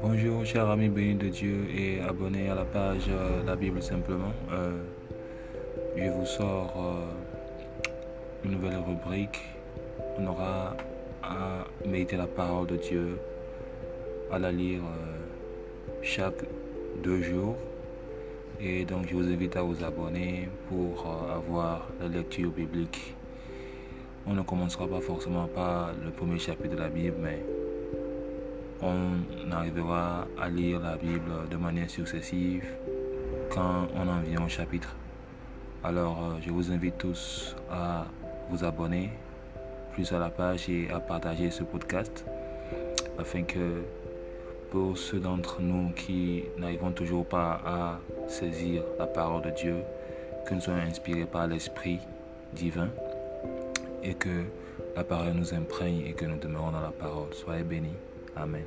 Bonjour chers amis bénis de Dieu et abonnés à la page euh, La Bible simplement. Euh, je vous sors euh, une nouvelle rubrique. On aura à méditer la parole de Dieu, à la lire chaque deux jours. Et donc je vous invite à vous abonner pour avoir la lecture biblique. On ne commencera pas forcément par le premier chapitre de la Bible, mais on arrivera à lire la Bible de manière successive quand on en vient au chapitre. Alors, euh, je vous invite tous à vous abonner plus à la page et à partager ce podcast afin que pour ceux d'entre nous qui n'arrivons toujours pas à saisir la parole de Dieu, que nous soyons inspirés par l'Esprit divin et que la parole nous imprègne et que nous demeurons dans la parole. Soyez bénis. Amen.